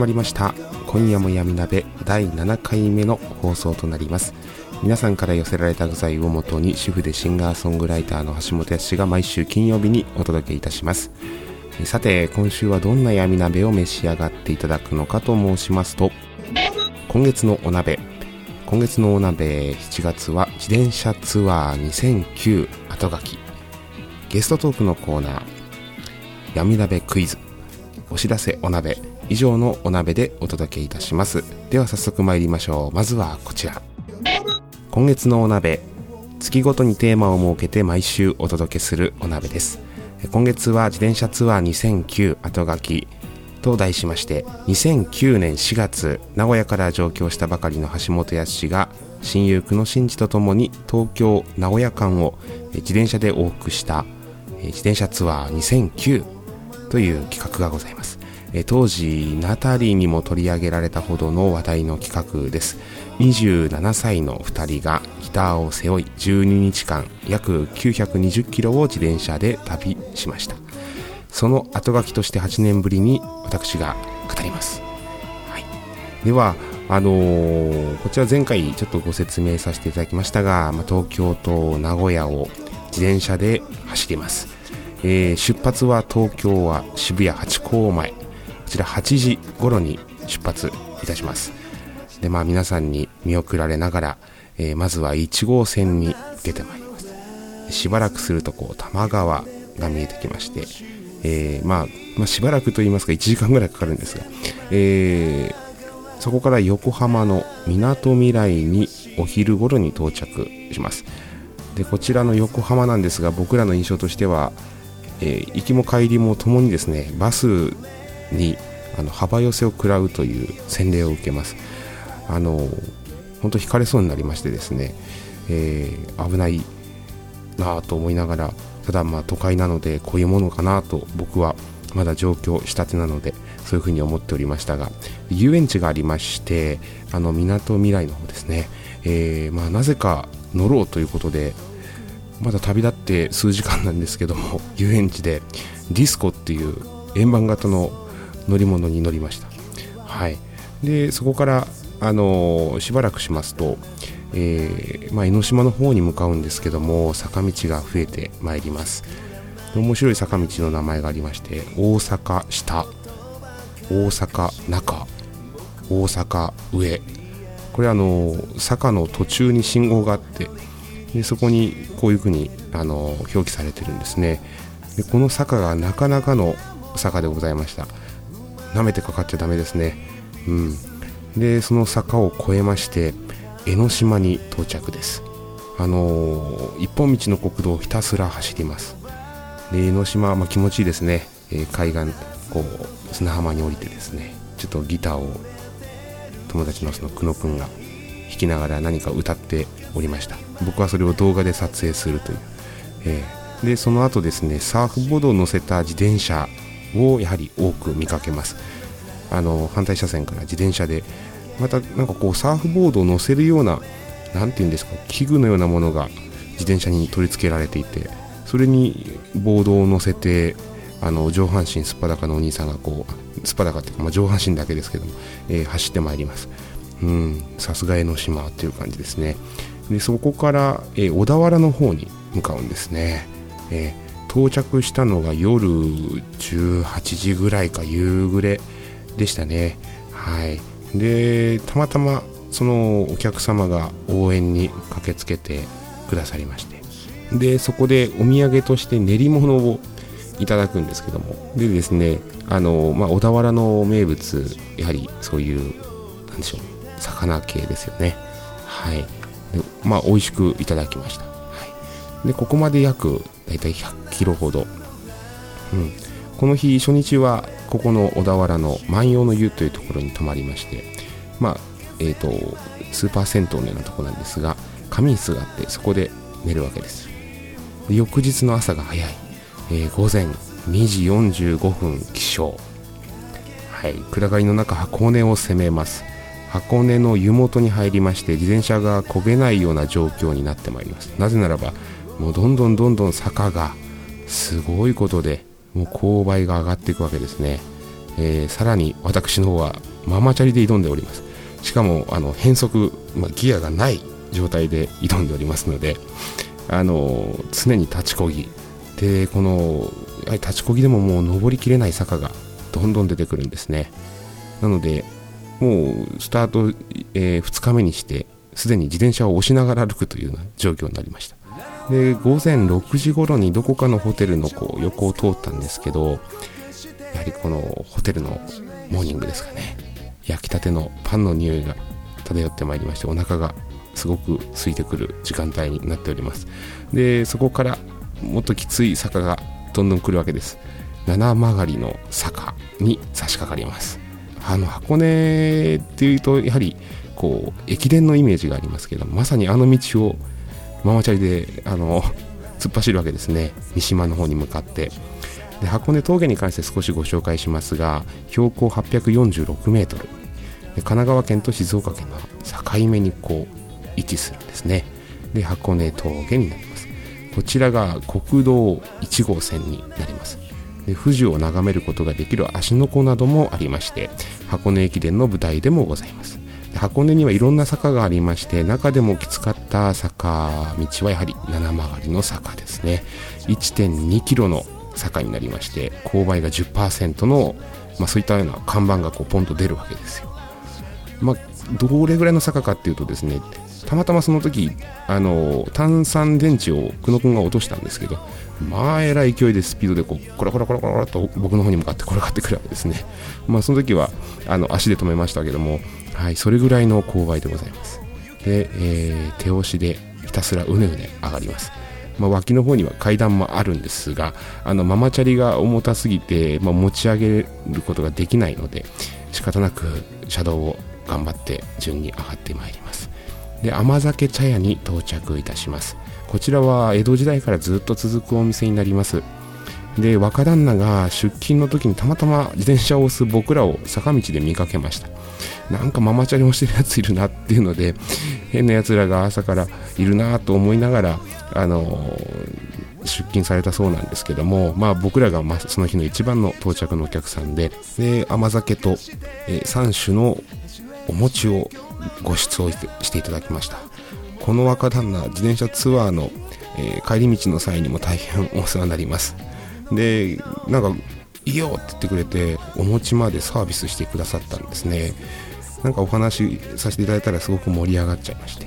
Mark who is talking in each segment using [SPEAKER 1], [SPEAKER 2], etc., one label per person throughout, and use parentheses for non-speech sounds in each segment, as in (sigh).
[SPEAKER 1] まりました。今夜も闇鍋第7回目の放送となります。皆さんから寄せられた具材をもとに主婦でシンガーソングライターの橋本康が毎週金曜日にお届けいたします。さて今週はどんな闇鍋を召し上がっていただくのかと申しますと今月のお鍋。今月のお鍋7月は自転車ツアー2009後書き。ゲストトークのコーナー闇鍋クイズ。お知らせお鍋。以上のお鍋でお届けいたします。では早速参りましょう。まずはこちら。今月のお鍋月ごとにテーマを設けて毎週お届けするお鍋です。今月は自転車ツアー2009後書きと題しまして2009年4月名古屋から上京したばかりの橋本康が親友久野真二とともに東京名古屋間を自転車で往復した自転車ツアー2009という企画がございます。当時ナタリーにも取り上げられたほどの話題の企画です。27歳の2人がギターを背負い12日間約920キロを自転車で旅しました。その後書きとして8年ぶりに私が語ります、はい、ではあのー、こちら前回ちょっとご説明させていただきましたが、まあ、東京と名古屋を自転車で走ります。えー、出発は東京は渋谷八甲前。ちら8時頃に出発いたします。でまあ皆さんに見送られながら、えー、まずは1号線に出てまいります。しばらくするとこう多摩川が見えてきまして、えー、まあ、まあ、しばらくと言いますか1時間ぐらいかかるんですが、えー、そこから横浜のみなとみらいにお昼頃に到着します。でこちらの横浜なんですが僕らの印象としてはえ、行きも帰りもともにですねバスにあの幅寄せを食らうという洗礼を受けます。あの本当惹かれそうになりましてですね、えー、危ないなぁと思いながらただまあ都会なのでこういうものかなと僕はまだ上京したてなのでそういうふうに思っておりましたが遊園地がありましてあの港未来の方ですね、えー、まあ、なぜか乗ろうということでまだ旅立って数時間なんですけども遊園地でディスコっていう円盤型の乗り物に乗りました。はい。でそこからあのー、しばらくしますと、えー、まあ、江ノ島の方に向かうんですけども坂道が増えてまいります。面白い坂道の名前がありまして大阪下大阪中大阪上。これあの坂の途中に信号があってでそこにこういうふうにあの表記されてるんですね。でこの坂がなかなかの坂でございました。舐めてかかっちゃダメですね。うん。でその坂を越えまして江ノ島に到着です。あのー、一本道の国道をひたすら走ります。で江ノ島、まあ、気持ちいいですね、えー、海岸こう砂浜に降りてですね。ちょっとギターを友達のその久野くんが弾きながら何か歌っておりました。僕はそれを動画で撮影するという、えー、でその後ですねサーフボードを乗せた自転車をやはり多く見かけます。あの反対車線から自転車でまたなんかこうサーフボードを乗せるような何て言うんですか器具のようなものが自転車に取り付けられていてそれにボードを乗せてあの上半身すっぱだかのお兄さんがこうすっぱだかっていうか、まあ、上半身だけですけども、えー、走ってまいります。うんさすが江ノ島という感じですね。でそこから、えー、小田原の方に向かうんですね。えー、到着したのが夜18時ぐらいか夕暮れでしたね。はい。でたまたまそのお客様が応援に駆けつけてくださりまして。でそこでお土産として練り物をいただくんですけども。でですねあの、まあ、小田原の名物やはりそういうなんでしょう魚系ですよね。はい。でまあ美味しくいただきました、でここまで約大体100キロほど、うん、この日初日はここの小田原の万葉の湯というところに泊まりましてまあえっ、ー、とスーパー銭湯のようなところなんですが仮眠室があってそこで寝るわけです。で翌日の朝が早い、えー、午前2時45分起床。はい。暗がりの中箱根を攻めます。箱根の湯本に入りまして自転車が焦げないような状況になってまいります。なぜならばもうどんどんどんどん坂がすごいことでもう勾配が上がっていくわけですね、えー、さらに私の方はママチャリで挑んでおります。しかもあの変速、まあ、ギアがない状態で挑んでおりますのであの常に立ちこぎ。でこのやはり立ちこぎでももう登りきれない坂がどんどん出てくるんですね。なのでもうスタート、えー、2日目にしてすでに自転車を押しながら歩くというような状況になりました。で午前6時頃にどこかのホテルのこう横を通ったんですけどやはりこのホテルのモーニングですかね。焼きたてのパンの匂いが漂ってまいりましてお腹がすごく空いてくる時間帯になっております。でそこからもっときつい坂がどんどん来るわけです。七曲がりの坂に差し掛かります。あの箱根っていうとやはりこう駅伝のイメージがありますけどまさにあの道をママチャリであの (laughs) 突っ走るわけですね。三島の方に向かって。で箱根峠に関して少しご紹介しますが標高846メートル。神奈川県と静岡県の境目にこう位置するんですね。で箱根峠になります。こちらが国道1号線になります。で富士を眺めることができる芦ノ湖などもありまして箱根駅伝の舞台でもございます。箱根にはいろんな坂がありまして中でもきつかった坂道はやはり七曲りの坂ですね。1.2キロの坂になりまして勾配が10%の、まあ、そういったような看板がこうポンと出るわけですよ。まあどれぐらいの坂かっていうとですねたまたまその時あの炭酸電池を久野君が落としたんですけどまあえらい勢いでスピードでこうコラコラコラコラと僕の方に向かって転がってくるわけですね。まあその時はあの足で止めましたけどもはいそれぐらいの勾配でございます。で、えー、手押しでひたすらうねうね上がります。まあ、脇の方には階段もあるんですがあのママチャリが重たすぎて、まあ、持ち上げることができないので仕方なく車道を頑張って順に上がってまいります。で甘酒茶屋に到着いたします。こちらは江戸時代からずっと続くお店になります。で若旦那が出勤の時にたまたま自転車を押す僕らを坂道で見かけました。なんかママチャリ押してるやついるなっていうので (laughs) 変なやつらが朝からいるなと思いながらあの出勤されたそうなんですけども、まあ、僕らがその日の一番の到着のお客さんでで甘酒と、え、3種のお餅をご出をしていただきました。この若旦那自転車ツアーの、え、帰り道の際にも大変お世話になります。でなんかいいよって言ってくれてお餅までサービスしてくださったんですね。なんかお話しさせていただいたらすごく盛り上がっちゃいまして、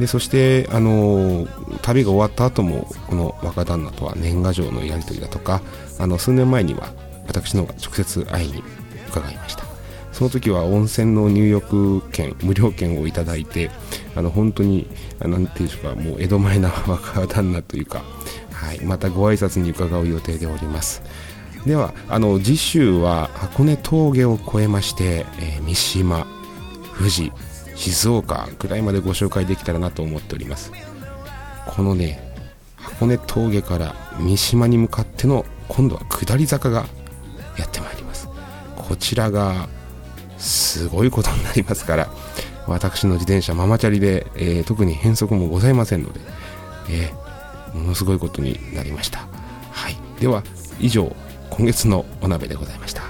[SPEAKER 1] でそしてあのー、旅が終わった後もこの若旦那とは年賀状のやり取りだとかあの数年前には私の方が直接会いに伺いました。その時は温泉の入浴券無料券をいただいてあの本当に何ていうんでしょうかもう江戸前な若旦那というか、はい、またご挨拶に伺う予定でおります。ではあの次週は箱根峠を越えまして、えー、三島富士静岡ぐらいまでご紹介できたらなと思っております。このね箱根峠から三島に向かっての今度は下り坂がやってまいります。こちらがすごいことになりますから私の自転車ママチャリで、えー、特に変則もございませんので、えー、ものすごいことになりました。はい。では以上今月のお鍋でございました。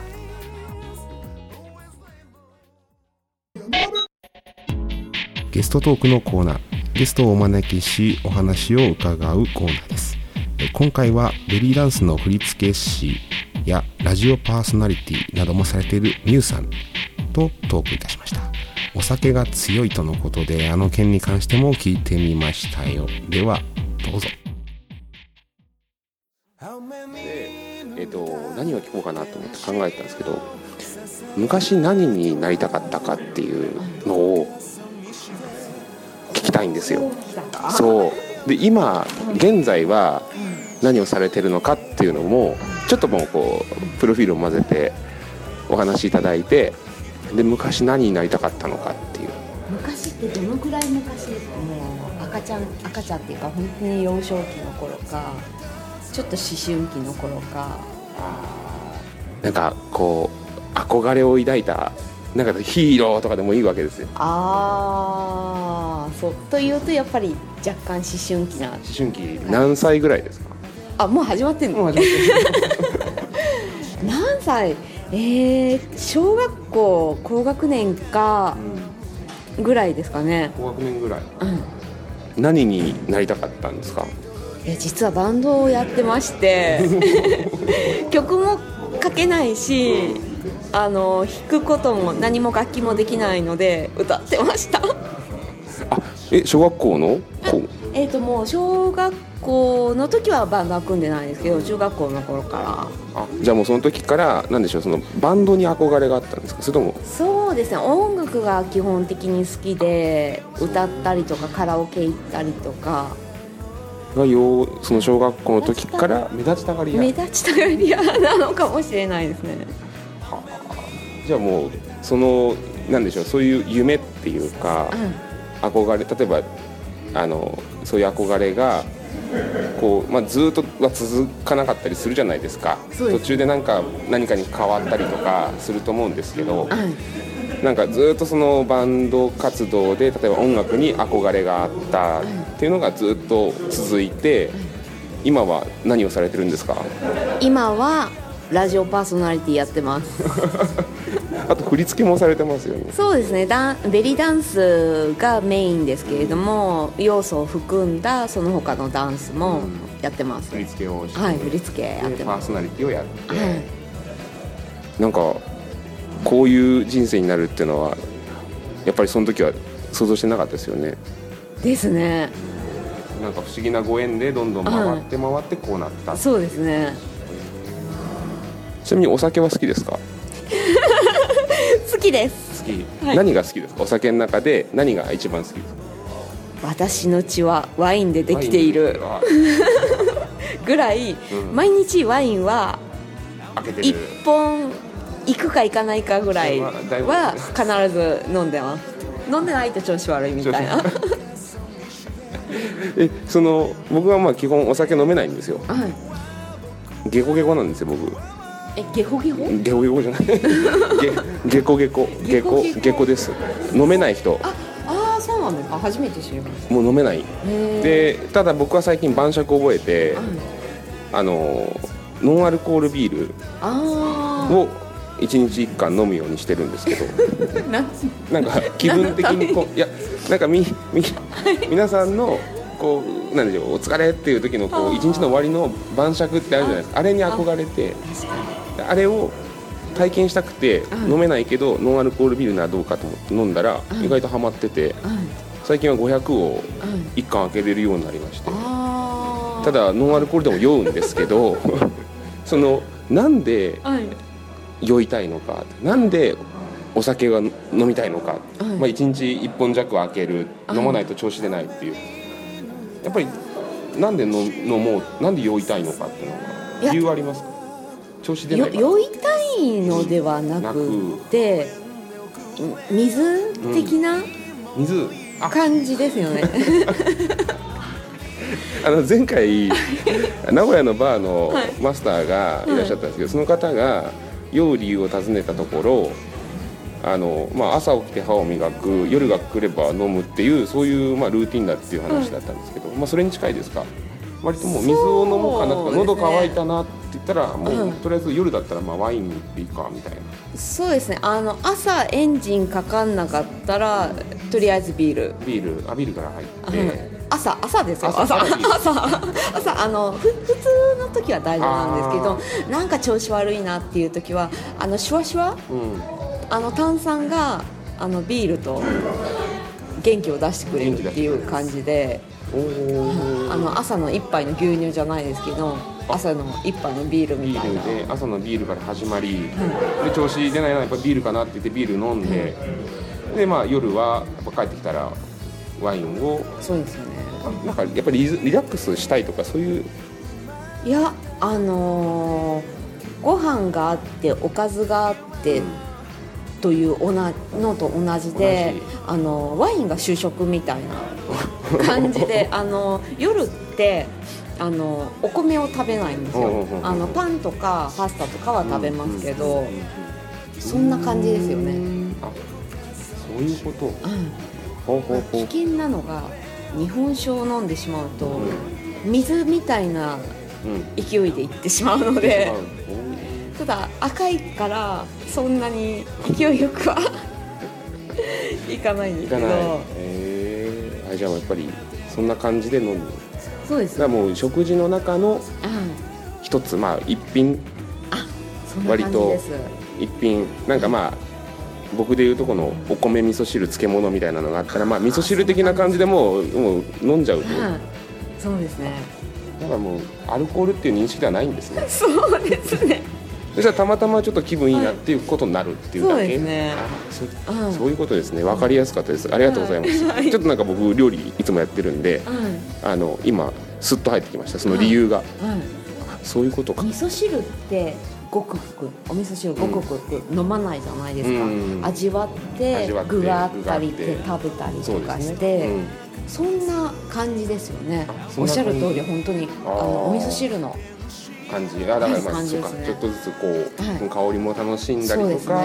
[SPEAKER 1] ゲストトークのコーナーゲストをお招きしお話を伺うコーナーです。今回はベリーダンスの振付師やラジオパーソナリティなどもされているミュウさんとトークいたしました。お酒が強いとのことであの件に関しても聞いてみましたよ。ではどうぞ。えっ、と何を聞こうかなと思って考えたんですけど昔何になりたかったかっていうのを聞きたいんですよ。そう。で今現在は何をされてるのかっていうのもちょっともうこうプロフィールを混ぜてお話しいただいてで昔何になりたかったのかっていう。
[SPEAKER 2] 昔ってどのくらい昔？ですかもう赤ちゃん赤ちゃんっていうか本当に幼少期の頃かちょっと思春期の頃か。
[SPEAKER 1] なんかこう憧れを抱いたなんかヒーローとかでもいいわけですよ。
[SPEAKER 2] ああそうというとやっぱり若干思春期な。
[SPEAKER 1] 思春期何歳ぐらいですか？
[SPEAKER 2] あもう始まってんの？
[SPEAKER 1] 始まって (laughs)
[SPEAKER 2] 何歳？えー、小学校高学年かぐらいですかね。
[SPEAKER 1] 高学年ぐらい。
[SPEAKER 2] うん。
[SPEAKER 1] 何になりたかったんですか？
[SPEAKER 2] いや実はバンドをやってまして (laughs) 曲も書けないしあの弾くことも何も楽器もできないので歌ってました。
[SPEAKER 1] あえ小学校の？こ
[SPEAKER 2] えっともう小学校の時はバンドは組んでないですけど中学校の頃か
[SPEAKER 1] あじゃあもうその時から何でしょうそのバンドに憧れがあったんですか？それとも？
[SPEAKER 2] らそうですね。音楽が基本的に好きで歌ったりとかカラオケ行ったりとか
[SPEAKER 1] がようその小学校の時から目立ちたがり屋。
[SPEAKER 2] 目立ちたがり屋なのかもしれないですね。
[SPEAKER 1] じゃあもうそのなんでしょうそういう夢っていうか
[SPEAKER 2] うん。
[SPEAKER 1] 憧れ例えばあのそういう憧れがこう、まあ、ずっとは続かなかったりするじゃないですか。途中でなんか何かに変わったりとかすると思うんですけど
[SPEAKER 2] はい。
[SPEAKER 1] なんかずっとそのバンド活動で例えば音楽に憧れがあったっていうのがずっと続いて今は何をされてるんですか？
[SPEAKER 2] 今はラジオパーソナリティやってます。(laughs)
[SPEAKER 1] あと振り付けもされてますよね。
[SPEAKER 2] そうですね。ダンベリーダンスがメインですけれども要素を含んだその他のダンスもやってます、
[SPEAKER 1] 振り付けをして、
[SPEAKER 2] はい振り付けやってます。
[SPEAKER 1] でパーソナリティをやって、
[SPEAKER 2] はい。
[SPEAKER 1] なんかこういう人生になるっていうのはやっぱりその時は想像してなかったですよね。
[SPEAKER 2] ですね
[SPEAKER 1] なんか不思議なご縁でどんどん回って回ってこうなった、
[SPEAKER 2] そうですね。
[SPEAKER 1] ちなみにお酒は好きですか？(laughs)
[SPEAKER 2] 好きです。
[SPEAKER 1] 好き、
[SPEAKER 2] はい。
[SPEAKER 1] 何が好きですか？お酒の中で何が一番好きですか？
[SPEAKER 2] 私の血はワインでできている。
[SPEAKER 1] ワ (laughs)
[SPEAKER 2] ぐらい、
[SPEAKER 1] うん。
[SPEAKER 2] 毎日ワインは1
[SPEAKER 1] イン開けてる。
[SPEAKER 2] 本行くか行かないかぐらいは必ず飲んでます。飲んでないと調子悪いみたいな。は
[SPEAKER 1] えその僕はまあ基本お酒飲めないんですよ。
[SPEAKER 2] い。
[SPEAKER 1] ゲコゲコなんですよ僕。
[SPEAKER 2] えゲホゲホ
[SPEAKER 1] ゲコゲコじゃない。(laughs) ゲゲコ
[SPEAKER 2] ゲコ。ゲコ
[SPEAKER 1] ゲコ？です。飲めない人。
[SPEAKER 2] ああーそうなんですか。初めて知りまし
[SPEAKER 1] もう飲めない。でただ僕は最近晩酌を覚えて
[SPEAKER 2] ーはい。
[SPEAKER 1] あのノンアルコールビール
[SPEAKER 2] あ
[SPEAKER 1] を1日1缶飲むようにしてるんですけど。
[SPEAKER 2] あなん
[SPEAKER 1] なんか気分的にこういやなんかみみ皆さんのこうなんでしょうお疲れっていう時のこう一日の終わりの晩酌ってあるじゃないですか。あれに憧れて。あれを体験したくて
[SPEAKER 2] うん。
[SPEAKER 1] 飲めないけどノンアルコールビールならどうかと思って飲んだら
[SPEAKER 2] うん。
[SPEAKER 1] 意外とハマってて最近は500を1缶開けれるようになりまして。ただノンアルコールでも酔うんですけど (laughs) そのなんで
[SPEAKER 2] はい。
[SPEAKER 1] 酔いたいのかなんでお酒が飲みたいのか、
[SPEAKER 2] はい。
[SPEAKER 1] まあ、1日1本弱開ける
[SPEAKER 2] はい。
[SPEAKER 1] 飲まないと調子出ないっていう。やっぱりなんで飲飲もうなんで酔いたいのかっていうの
[SPEAKER 2] いや。
[SPEAKER 1] が理由ありますか？調子出ない
[SPEAKER 2] 酔いたいのではなくて水的な
[SPEAKER 1] 水。あ。
[SPEAKER 2] 感じですよね。(laughs)
[SPEAKER 1] あの前回名古屋のバーの
[SPEAKER 2] はい。
[SPEAKER 1] マスターがいらっしゃったんですけど、その方が酔う理由を尋ねたところあの、まあ、朝起きて歯を磨く夜が来れば飲むっていうそういう、まあ、ルーティンだっていう話だったんですけど、まあ、それに近いですか？割ともう水を飲もうかなとか、
[SPEAKER 2] ね。
[SPEAKER 1] 喉乾いたなって言ったらもう、
[SPEAKER 2] うん。
[SPEAKER 1] とりあえず夜だったらまあワインでいいかみたいな。
[SPEAKER 2] そうですね。あの朝エンジンかかんなかったらとりあえずビール。
[SPEAKER 1] ビール。あビールから入って、
[SPEAKER 2] はい朝朝ですよ。
[SPEAKER 1] 朝
[SPEAKER 2] 朝 (laughs)
[SPEAKER 1] 朝
[SPEAKER 2] 朝朝あのふ普通の時は大丈夫なんですけどなんか調子悪いなっていう時はあのシュワシュワ
[SPEAKER 1] うん
[SPEAKER 2] あの炭酸があのビールと元気を出してくれるっていう感じであの朝の一杯の牛乳じゃないですけど朝の一杯のビールみ
[SPEAKER 1] ビール
[SPEAKER 2] たいな
[SPEAKER 1] で朝のビールから始まり、で調子出ないなやっぱビールかなって言ってビール飲んで、でまあ夜はやっぱ帰ってきたらワインを
[SPEAKER 2] そうですよね。
[SPEAKER 1] あなんかやっぱりリラックスしたいとかそういう。
[SPEAKER 2] いやあのーご飯があっておかずがあって、というおなのと同じであのワインが主食みたいな (laughs) 感じであの夜ってあのお米を食べないんですよ。あのパンとかパスタとかは食べますけど、
[SPEAKER 1] うんうんうん
[SPEAKER 2] そんな感じですよね、
[SPEAKER 1] あそういうこと。
[SPEAKER 2] うん。
[SPEAKER 1] ほうほうほう。
[SPEAKER 2] 危険なのが日本酒を飲んでしまうと、
[SPEAKER 1] う
[SPEAKER 2] 水みたいな
[SPEAKER 1] うん。
[SPEAKER 2] 勢いでいってしまうので。
[SPEAKER 1] う
[SPEAKER 2] ただ赤いからそんなに勢いよくは (laughs) いかないんですけど。
[SPEAKER 1] んいかない。えじゃあやっぱりそんな感じで飲む
[SPEAKER 2] そうです。
[SPEAKER 1] だからもう食事の中の
[SPEAKER 2] うん
[SPEAKER 1] 一つまあ一品。
[SPEAKER 2] そんな感じです。
[SPEAKER 1] 一品。なんかまあ僕でいうとこのお米味噌汁漬物みたいなのがあったらまあ味噌汁的な感じでもうもう飲んじゃうと。
[SPEAKER 2] はいそうですね。
[SPEAKER 1] だからもうアルコールっていう認識ではないんですね。(laughs)
[SPEAKER 2] そうですね
[SPEAKER 1] そしたらたまたまちょっと気分いいなっていうことになるっていうだけ、
[SPEAKER 2] そうですね。
[SPEAKER 1] あそ
[SPEAKER 2] うん。
[SPEAKER 1] そういうことですね。分かりやすかったです。ありがとうございます、
[SPEAKER 2] はい。
[SPEAKER 1] ちょっとなんか僕料理いつもやってるんで
[SPEAKER 2] うん
[SPEAKER 1] あの今スッと入ってきました。その理由が、
[SPEAKER 2] うん
[SPEAKER 1] そういうことか。
[SPEAKER 2] 味噌汁ってごくごくお味噌汁ごくごく飲まないじゃないですか、
[SPEAKER 1] うん。
[SPEAKER 2] 味わって具があったりって食べたりとかして
[SPEAKER 1] うん。
[SPEAKER 2] そんな感じですよね。おっしゃる通り本当にあのお味噌汁の
[SPEAKER 1] 感じあだからまあ、
[SPEAKER 2] はい
[SPEAKER 1] そうかちょっとずつこう、
[SPEAKER 2] はい。
[SPEAKER 1] 香りも楽しんだりとか、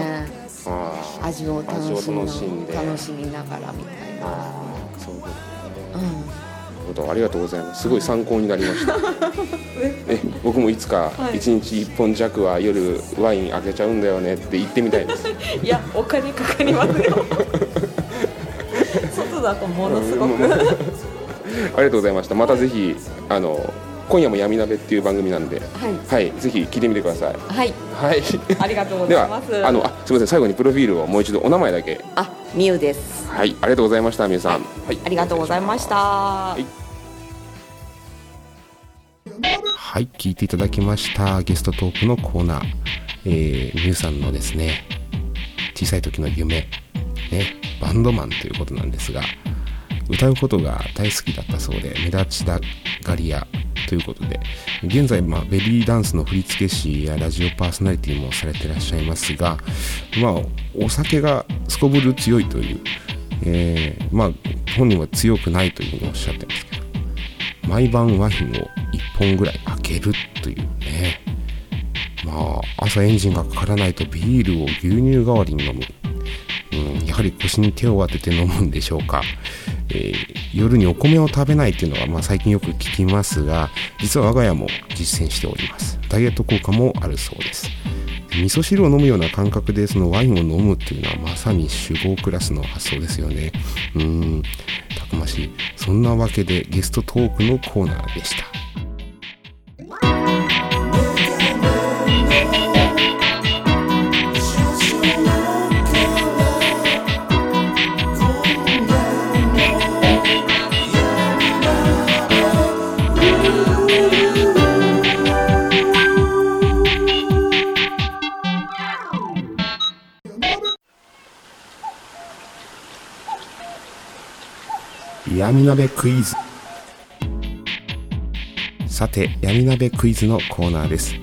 [SPEAKER 1] あー
[SPEAKER 2] 味を楽し
[SPEAKER 1] んで
[SPEAKER 2] 楽しみながらみたいな、
[SPEAKER 1] そういうことね。
[SPEAKER 2] うん、
[SPEAKER 1] なるほどありがとうございます。すごい参考になりました。(laughs) え？僕もいつか
[SPEAKER 2] はい。
[SPEAKER 1] 1日1本弱は夜ワイン開けちゃうんだよねって言ってみたいです。(laughs)
[SPEAKER 2] いやお金かかりますよ。(laughs) 外だとものすごく、
[SPEAKER 1] うん。ありがとうございました。またぜひあの今夜も闇鍋っていう番組なんで
[SPEAKER 2] はい。
[SPEAKER 1] はいぜひ聞いてみてください。
[SPEAKER 2] はい。
[SPEAKER 1] はい。(laughs)
[SPEAKER 2] ありがとうございます。
[SPEAKER 1] あのあすみません。最後にプロフィールをもう一度お名前だけ。
[SPEAKER 2] あみゆです。
[SPEAKER 1] はい。ありがとうございましたみゆさん。はい。
[SPEAKER 2] ありがとうございました、
[SPEAKER 1] い。はい、聞いていただきましたゲストトークのコーナー、えー、みゆさんのですね、小さい時の夢、ね、バンドマンということなんですが、歌うことが大好きだったそうで、目立ちたがり屋ということで、現在、まあ、ベリーダンスの振付師やラジオパーソナリティもされてらっしゃいますが、まあ、お酒がすこぶる強いという、えーまあ、本人は強くないというふうにおっしゃってますけど、毎晩ワインを1本ぐらい開けるというねまあ朝エンジンがかからないとビールを牛乳代わりに飲む、うん、やはり腰に手を当てて飲むんでしょうか、えー夜にお米を食べないっていうのは、まあ、最近よく聞きますが実は我が家も実践しております。ダイエット効果もあるそうです。味噌汁を飲むような感覚でそのワインを飲むっていうのはまさに酒豪クラスの発想ですよね。うん。たくましい。そんなわけでゲストトークのコーナーでした。闇鍋クイズ。さて闇鍋クイズのコーナーです。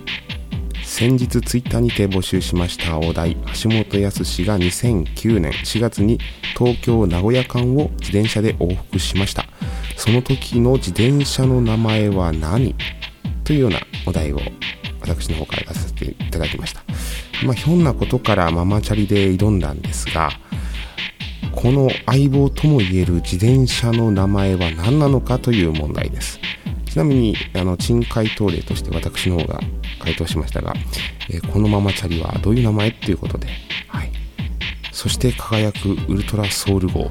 [SPEAKER 1] 先日ツイッターにて募集しましたお題橋本康が2009年4月に東京名古屋間を自転車で往復しました。その時の自転車の名前は何？というようなお題を私の方から出させていただきました。まあひょんなことからママチャリで挑んだんですがこの相棒ともいえる自転車の名前は何なのかという問題です。ちなみにあの珍回答例として私の方が回答しましたが、えーこのママチャリはどういう名前っていうことで、はい、そして輝くウルトラソウル号、ね、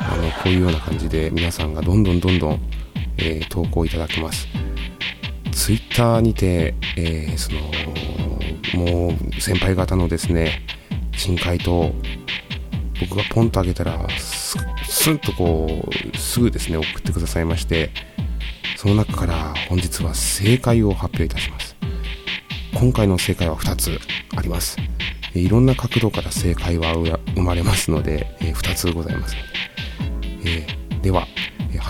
[SPEAKER 1] あのこういうような感じで皆さんがどんどんどんどん、えー、投稿いただけます。ツイッターにて、えー、そのもう先輩方のですね珍回答僕がポンと上げたらスンとこうすぐですね送ってくださいましてその中から本日は正解を発表いたします。今回の正解は2つあります。いろんな角度から正解は生まれますので、え2つございます。えー、では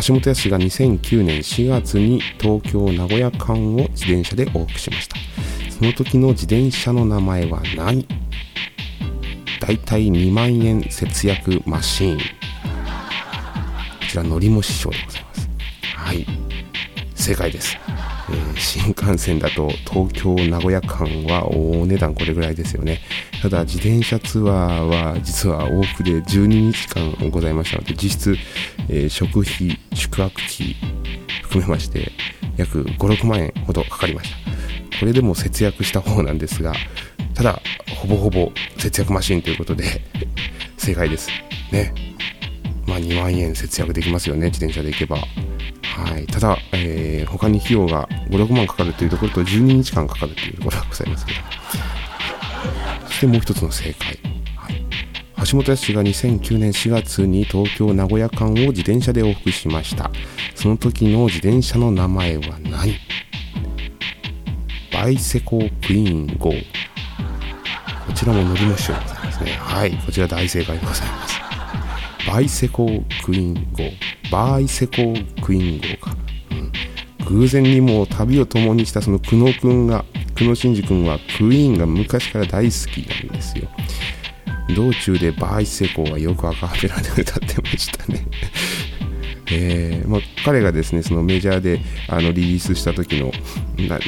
[SPEAKER 1] 橋本康が2009年4月に東京名古屋間を自転車で往復しました。その時の自転車の名前は何？だいたい2万円節約マシーン。こちらのりも師匠でございます。はい。正解です。えー、新幹線だと東京名古屋間はお値段これぐらいですよね。ただ自転車ツアーは実は往復で12日間ございましたので実質、えー、食費宿泊費含めまして約56万円ほどかかりました。これでも節約した方なんですがただほぼほぼ節約マシンということで (laughs) 正解です。ね。まあ2万円節約できますよね自転車で行けば。はい、ただ、えー、他に費用が5、6万かかるというところと12日間かかるというところがございますけど、そしてもう一つの正解。橋本康が2009年4月に東京名古屋間を自転車で往復しました。その時の自転車の名前は何？バイセコクイーン号。こちらも乗りましょうございますね。はい、こちら大正解でございます。バイセコクイーン号。バイセコクイーン号か、うん、偶然にも旅を共にしたその久野くんが久野真二君はクイーンが昔から大好きなんですよ道中でバイセコはよくアカペラで歌ってましたねえーまあ、彼がですねそのメジャーであのリリースした時の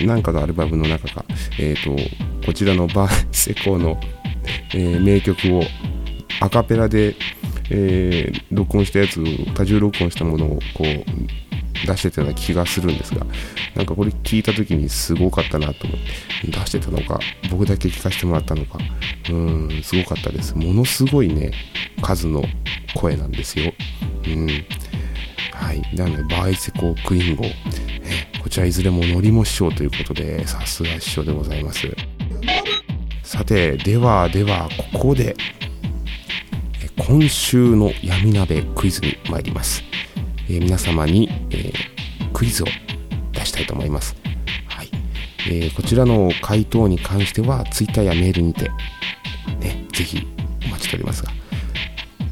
[SPEAKER 1] なんかのアルバムの中か、えーと、こちらのバーセコーの、えー、名曲をアカペラでえー、録音したやつを多重録音したものをこう出してたような気がするんですがなんかこれ聞いた時にすごかったなと思って出してたのか僕だけ聞かせてもらったのかうんすごかったです。ものすごいね数の声なんですよ。うん。はい。なのでバイセコクイン号、えこちらいずれものりも師匠ということでさすが師匠でございます。さてではではここで今週の闇鍋クイズに参ります、えー、皆様に、えー、クイズを出したいと思います、はい。えー、こちらの回答に関しては Twitter やメールにて、ね、ぜひお待ちしておりますが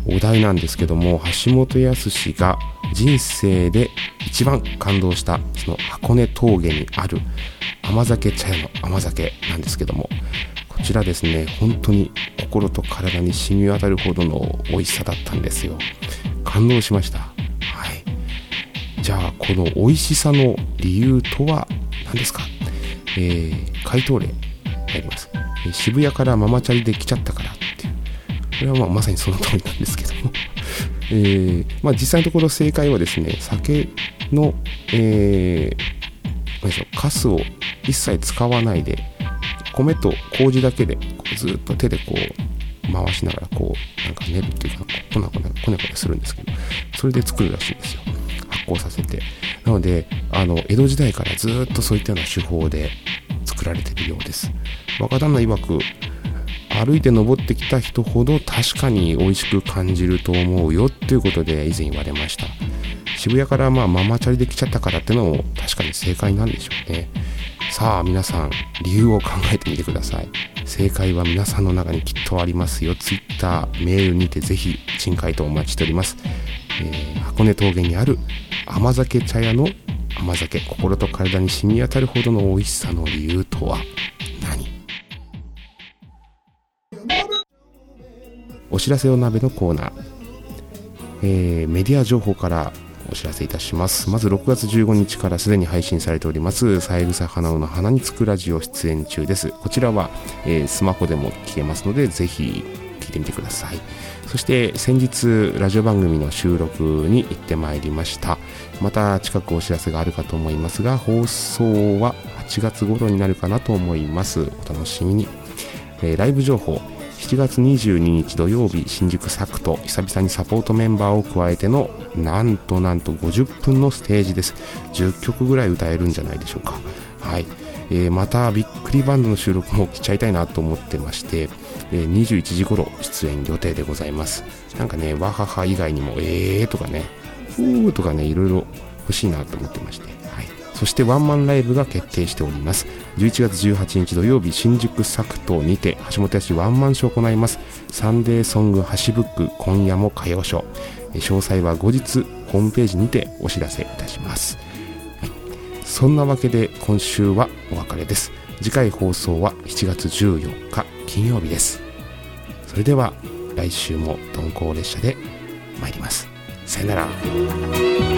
[SPEAKER 1] お題なんですけども橋本康が人生で一番感動したその箱根峠にある甘酒茶屋の甘酒なんですけどもこちらですね本当に心と体に染み渡るほどの美味しさだったんですよ。感動しました。はい。じゃあこの美味しさの理由とは何ですか？えー、回答例やります、渋谷からママチャリで来ちゃったからっていう。これはまあまさにその通りなんですけども。えー、まあ、実際のところ正解はですね酒の、えー、何でしょうカスを一切使わないで米と麹だけでずっと手でこう回しながらこうなんか練るっていうかこなこなこねこねするんですけどそれで作るらしいんですよ。発酵させて。なのであの江戸時代からずっとそういったような手法で作られてるようです。若旦那曰く歩いて登ってきた人ほど確かに美味しく感じると思うよっていうことで以前言われました。渋谷からまあママチャリで来ちゃったからってのも確かに正解なんでしょうね。さあ皆さん理由を考えてみてください。正解は皆さんの中にきっとありますよ。Twitter メールにてぜひ珍回答お待ちしております、えー、箱根峠にある甘酒茶屋の甘酒心と体に染み渡るほどの美味しさの理由とは？お知らせを鍋のコーナー、えー、メディア情報からお知らせいたします。まず6月15日からすでに配信されております三枝花尾の花につくラジオ出演中です。こちらは、えー、スマホでも聞けますのでぜひ聞いてみてください。そして先日ラジオ番組の収録に行ってまいりました。また近くお知らせがあるかと思いますが放送は8月頃になるかなと思います。お楽しみに、えー、ライブ情報。7月22日土曜日新宿サクト久々にサポートメンバーを加えてのなんとなんと50分のステージです。10曲ぐらい歌えるんじゃないでしょうか。はい。えー、またびっくりバンドの収録も来ちゃいたいなと思ってまして、えー、21時頃出演予定でございます。なんかねわはは以外にもえーとかねふーとかねいろいろ欲しいなと思ってまして。そしてワンマンライブが決定しております。11月18日土曜日新宿作島にて橋本康ワンマンショーを行います。サンデーソングハシブック今夜も歌謡ショー。詳細は後日ホームページにてお知らせいたします、そんなわけで今週はお別れです。次回放送は7月14日金曜日です。それでは来週も鈍行列車で参ります。さよなら。